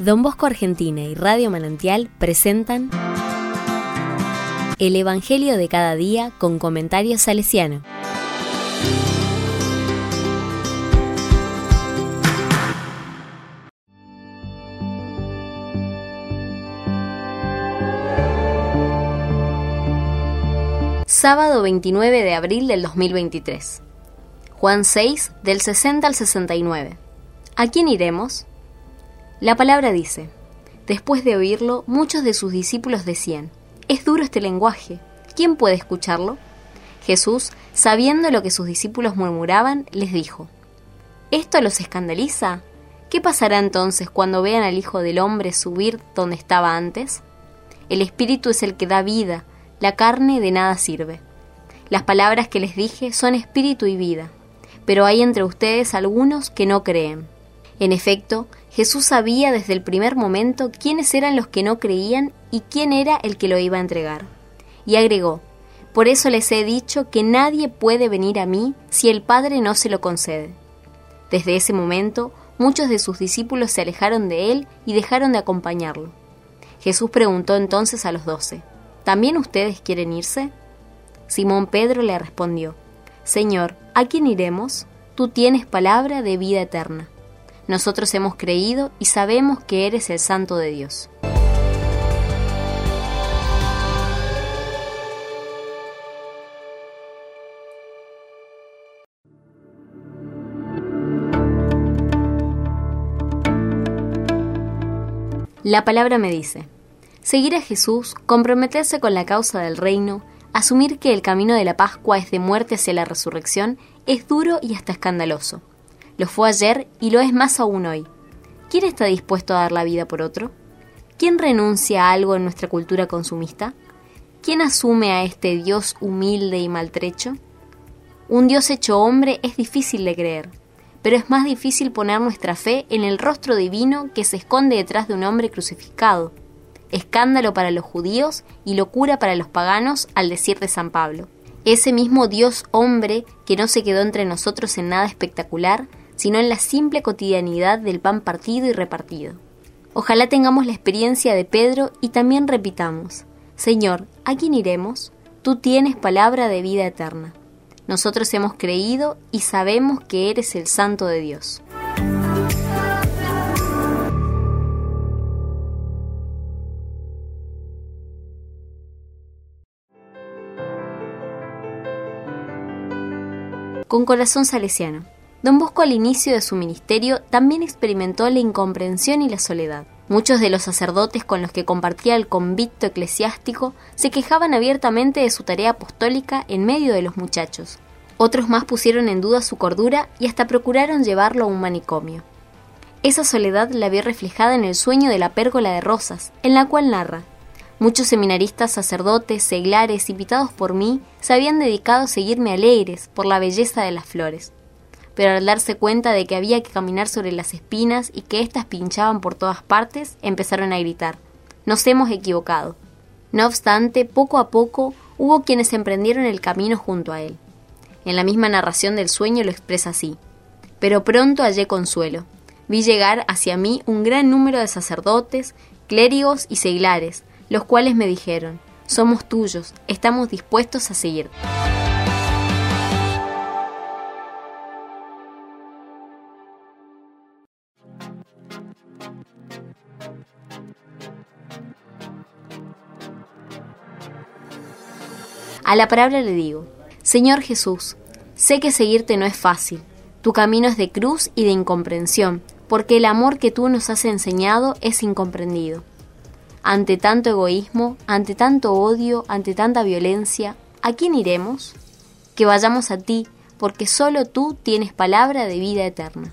Don Bosco Argentina y Radio Manantial presentan El Evangelio de cada día con comentarios salesiano. Sábado 29 de abril del 2023. Juan 6, del 60 al 69. ¿A quién iremos? La palabra dice, después de oírlo, muchos de sus discípulos decían, es duro este lenguaje, ¿quién puede escucharlo? Jesús, sabiendo lo que sus discípulos murmuraban, les dijo, ¿esto los escandaliza? ¿Qué pasará entonces cuando vean al Hijo del Hombre subir donde estaba antes? El Espíritu es el que da vida, la carne de nada sirve. Las palabras que les dije son espíritu y vida, pero hay entre ustedes algunos que no creen. En efecto, Jesús sabía desde el primer momento quiénes eran los que no creían y quién era el que lo iba a entregar. Y agregó, Por eso les he dicho que nadie puede venir a mí si el Padre no se lo concede. Desde ese momento, muchos de sus discípulos se alejaron de él y dejaron de acompañarlo. Jesús preguntó entonces a los doce, ¿También ustedes quieren irse? Simón Pedro le respondió, Señor, ¿a quién iremos? Tú tienes palabra de vida eterna. Nosotros hemos creído y sabemos que eres el Santo de Dios. La palabra me dice, seguir a Jesús, comprometerse con la causa del reino, asumir que el camino de la Pascua es de muerte hacia la resurrección, es duro y hasta escandaloso. Lo fue ayer y lo es más aún hoy. ¿Quién está dispuesto a dar la vida por otro? ¿Quién renuncia a algo en nuestra cultura consumista? ¿Quién asume a este Dios humilde y maltrecho? Un Dios hecho hombre es difícil de creer, pero es más difícil poner nuestra fe en el rostro divino que se esconde detrás de un hombre crucificado. Escándalo para los judíos y locura para los paganos al decir de San Pablo. Ese mismo Dios hombre que no se quedó entre nosotros en nada espectacular, sino en la simple cotidianidad del pan partido y repartido. Ojalá tengamos la experiencia de Pedro y también repitamos, Señor, ¿a quién iremos? Tú tienes palabra de vida eterna. Nosotros hemos creído y sabemos que eres el Santo de Dios. Con corazón salesiano. Don Bosco al inicio de su ministerio también experimentó la incomprensión y la soledad. Muchos de los sacerdotes con los que compartía el convicto eclesiástico se quejaban abiertamente de su tarea apostólica en medio de los muchachos. Otros más pusieron en duda su cordura y hasta procuraron llevarlo a un manicomio. Esa soledad la vi reflejada en el sueño de la pérgola de rosas, en la cual narra Muchos seminaristas, sacerdotes, seglares, invitados por mí, se habían dedicado a seguirme alegres por la belleza de las flores pero al darse cuenta de que había que caminar sobre las espinas y que éstas pinchaban por todas partes, empezaron a gritar Nos hemos equivocado. No obstante, poco a poco hubo quienes emprendieron el camino junto a él. En la misma narración del sueño lo expresa así. Pero pronto hallé consuelo. Vi llegar hacia mí un gran número de sacerdotes, clérigos y seglares, los cuales me dijeron, somos tuyos, estamos dispuestos a seguir. A la palabra le digo, Señor Jesús, sé que seguirte no es fácil, tu camino es de cruz y de incomprensión, porque el amor que tú nos has enseñado es incomprendido. Ante tanto egoísmo, ante tanto odio, ante tanta violencia, ¿a quién iremos? Que vayamos a ti, porque solo tú tienes palabra de vida eterna.